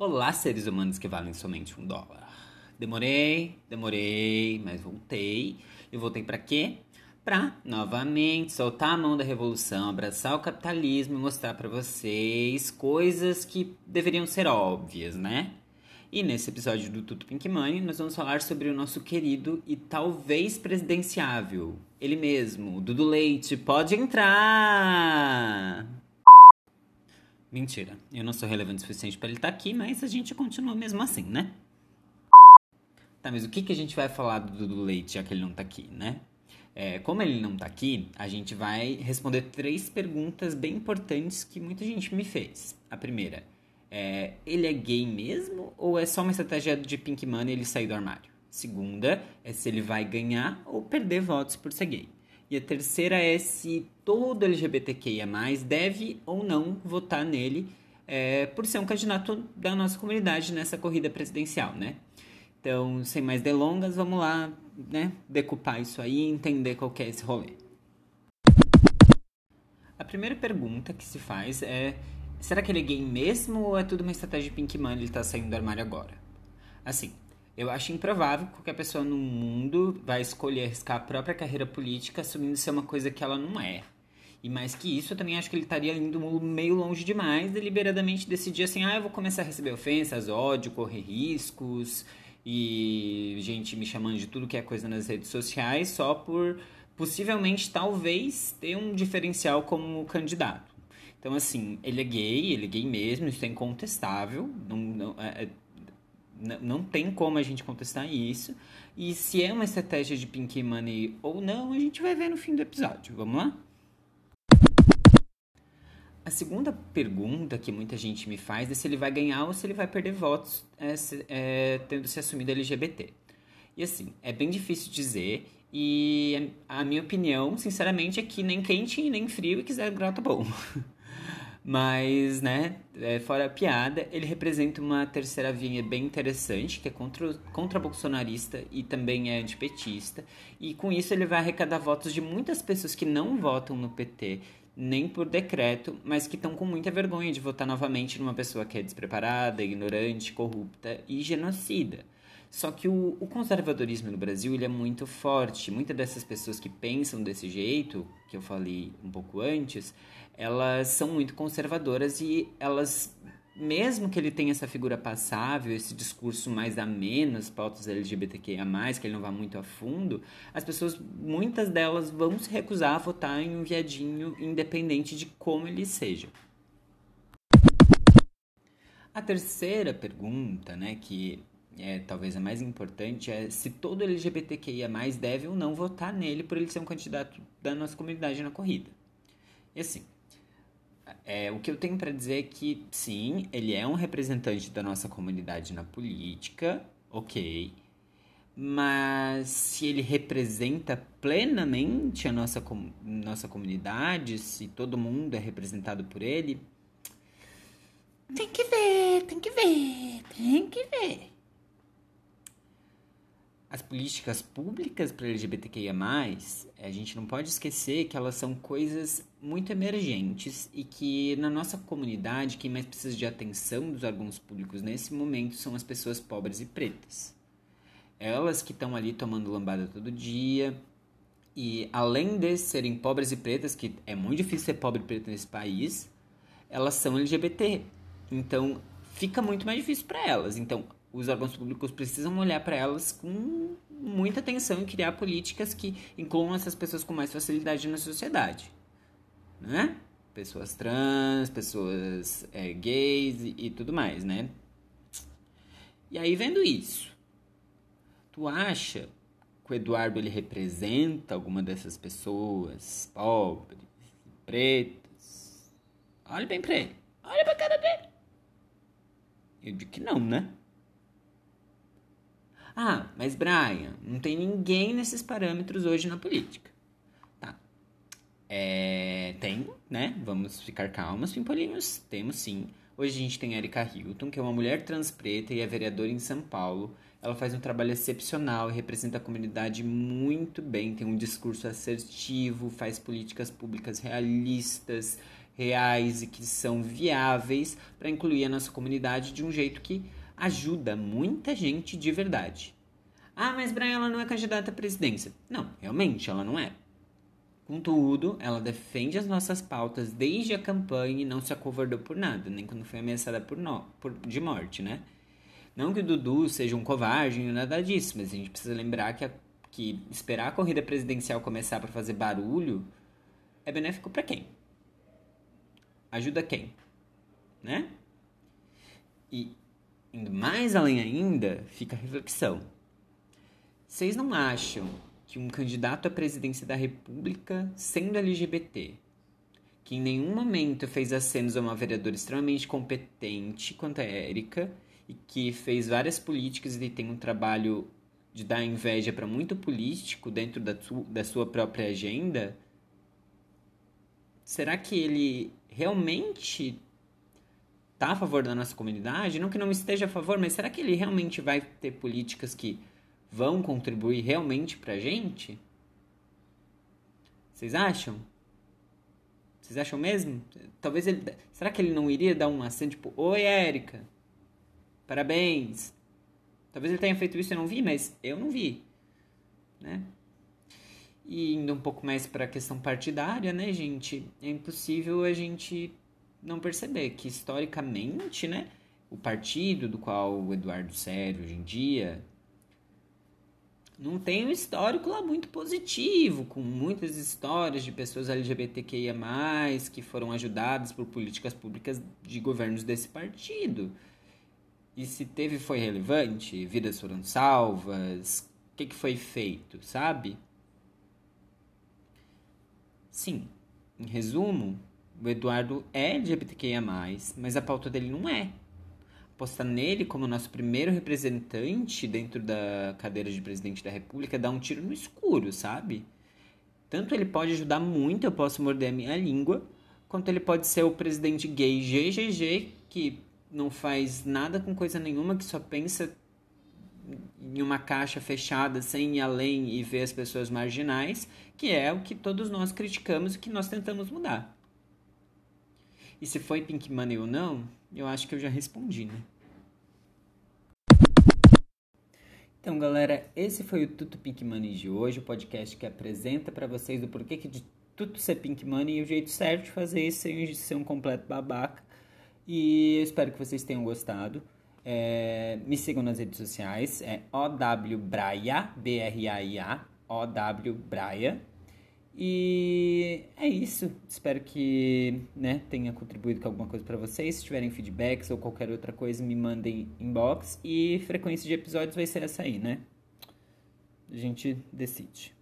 Olá, seres humanos que valem somente um dólar. Demorei, demorei, mas voltei. E voltei para quê? Pra novamente soltar a mão da revolução, abraçar o capitalismo e mostrar para vocês coisas que deveriam ser óbvias, né? E nesse episódio do Tudo Pink Money, nós vamos falar sobre o nosso querido e talvez presidenciável, ele mesmo, Dudu Leite. Pode entrar! Mentira, eu não sou relevante o suficiente para ele estar tá aqui, mas a gente continua mesmo assim, né? Tá, mas o que, que a gente vai falar do Dudu Leite, já que ele não tá aqui, né? É, como ele não tá aqui, a gente vai responder três perguntas bem importantes que muita gente me fez. A primeira é, ele é gay mesmo ou é só uma estratégia de Pink Money ele sair do armário? Segunda é se ele vai ganhar ou perder votos por ser gay. E a terceira é se todo LGBTQIA+, deve ou não votar nele é, por ser um candidato da nossa comunidade nessa corrida presidencial, né? Então, sem mais delongas, vamos lá, né, decupar isso aí e entender qual é esse rolê. A primeira pergunta que se faz é Será que ele é gay mesmo ou é tudo uma estratégia de Pink Money ele tá saindo do armário agora? Assim, eu acho improvável que qualquer pessoa no mundo vai escolher arriscar a própria carreira política assumindo ser uma coisa que ela não é. E mais que isso, eu também acho que ele estaria indo meio longe demais, deliberadamente decidir assim, ah, eu vou começar a receber ofensas, ódio, correr riscos e gente me chamando de tudo que é coisa nas redes sociais só por possivelmente talvez ter um diferencial como candidato. Então, assim, ele é gay, ele é gay mesmo, isso é incontestável. Não, não, é, é não tem como a gente contestar isso. E se é uma estratégia de Pink Money ou não, a gente vai ver no fim do episódio. Vamos lá? A segunda pergunta que muita gente me faz é se ele vai ganhar ou se ele vai perder votos é, é, tendo se assumido LGBT. E assim, é bem difícil dizer. E a minha opinião, sinceramente, é que nem quente nem frio e quiser grau tá bom. Mas, né, é, fora a piada, ele representa uma terceira via bem interessante, que é contra, contra bolsonarista e também é antipetista. E com isso ele vai arrecadar votos de muitas pessoas que não votam no PT, nem por decreto, mas que estão com muita vergonha de votar novamente numa pessoa que é despreparada, ignorante, corrupta e genocida. Só que o, o, conservadorismo no Brasil ele é muito forte. Muitas dessas pessoas que pensam desse jeito, que eu falei um pouco antes, elas são muito conservadoras e elas, mesmo que ele tenha essa figura passável, esse discurso mais ameno, as pautas LGBTQIA+, que ele não vá muito a fundo, as pessoas, muitas delas vão se recusar a votar em um viadinho independente de como ele seja. A terceira pergunta, né, que é talvez a mais importante, é se todo LGBTQIA+, deve ou não votar nele por ele ser um candidato da nossa comunidade na corrida. E assim, é, o que eu tenho para dizer é que, sim, ele é um representante da nossa comunidade na política, ok, mas se ele representa plenamente a nossa, nossa comunidade, se todo mundo é representado por ele, tem que ver, tem que ver, tem que ver. As políticas públicas para LGBTQIA+, a gente não pode esquecer que elas são coisas muito emergentes e que na nossa comunidade quem mais precisa de atenção dos órgãos públicos nesse momento são as pessoas pobres e pretas. Elas que estão ali tomando lambada todo dia e além de serem pobres e pretas, que é muito difícil ser pobre e preta nesse país, elas são LGBT. Então fica muito mais difícil para elas. Então os órgãos públicos precisam olhar para elas com muita atenção e criar políticas que incluam essas pessoas com mais facilidade na sociedade, né? Pessoas trans, pessoas é, gays e, e tudo mais, né? E aí vendo isso, tu acha que o Eduardo ele representa alguma dessas pessoas pobres, pretas? Olha bem pra ele, olha pra cara dele. Eu digo que não, né? Ah, mas Brian, não tem ninguém nesses parâmetros hoje na política. Tá. É, tem, né? Vamos ficar calmas, pimpolinhos. Temos sim. Hoje a gente tem Erika Hilton, que é uma mulher trans preta e é vereadora em São Paulo. Ela faz um trabalho excepcional e representa a comunidade muito bem. Tem um discurso assertivo, faz políticas públicas realistas, reais e que são viáveis para incluir a nossa comunidade de um jeito que ajuda muita gente de verdade. Ah, mas Brian, ela não é candidata à presidência. Não, realmente ela não é. Contudo, ela defende as nossas pautas desde a campanha e não se acovardou por nada, nem quando foi ameaçada por, no, por de morte, né? Não que o Dudu seja um covarde nem nada disso, mas a gente precisa lembrar que, a, que esperar a corrida presidencial começar para fazer barulho é benéfico para quem? Ajuda quem? Né? E indo mais além ainda, fica a reflexão. Vocês não acham que um candidato à presidência da República, sendo LGBT, que em nenhum momento fez acenos a uma vereadora extremamente competente quanto a Érica e que fez várias políticas e tem um trabalho de dar inveja para muito político dentro da, tu, da sua própria agenda, será que ele realmente está a favor da nossa comunidade? Não que não esteja a favor, mas será que ele realmente vai ter políticas que vão contribuir realmente pra gente? Vocês acham? Vocês acham mesmo? Talvez ele. Será que ele não iria dar um aceno tipo: Oi, Érica, parabéns. Talvez ele tenha feito isso e eu não vi, mas eu não vi. Né? E indo um pouco mais para a questão partidária, né, gente? É impossível a gente não perceber que historicamente, né, o partido do qual o Eduardo Sério hoje em dia não tem um histórico lá muito positivo, com muitas histórias de pessoas LGBTQIA, que foram ajudadas por políticas públicas de governos desse partido. E se teve, foi relevante? Vidas foram salvas? O que, que foi feito, sabe? Sim, em resumo, o Eduardo é LGBTQIA, mas a pauta dele não é apostar nele como nosso primeiro representante dentro da cadeira de presidente da República dá um tiro no escuro, sabe? Tanto ele pode ajudar muito, eu posso morder a minha língua, quanto ele pode ser o presidente gay GGG, que não faz nada com coisa nenhuma, que só pensa em uma caixa fechada sem ir além e ver as pessoas marginais, que é o que todos nós criticamos e que nós tentamos mudar. E se foi Pink Money ou não, eu acho que eu já respondi, né? Então, galera, esse foi o Tuto Pink Money de hoje, o podcast que apresenta para vocês o porquê que de tudo ser Pink Money e o jeito certo de fazer isso sem ser um completo babaca. E eu espero que vocês tenham gostado. É, me sigam nas redes sociais, é OWBraia, B-R-A-I-A, OWBraia. E é isso. Espero que né, tenha contribuído com alguma coisa para vocês. Se tiverem feedbacks ou qualquer outra coisa, me mandem inbox. E frequência de episódios vai ser essa aí, né? A gente decide.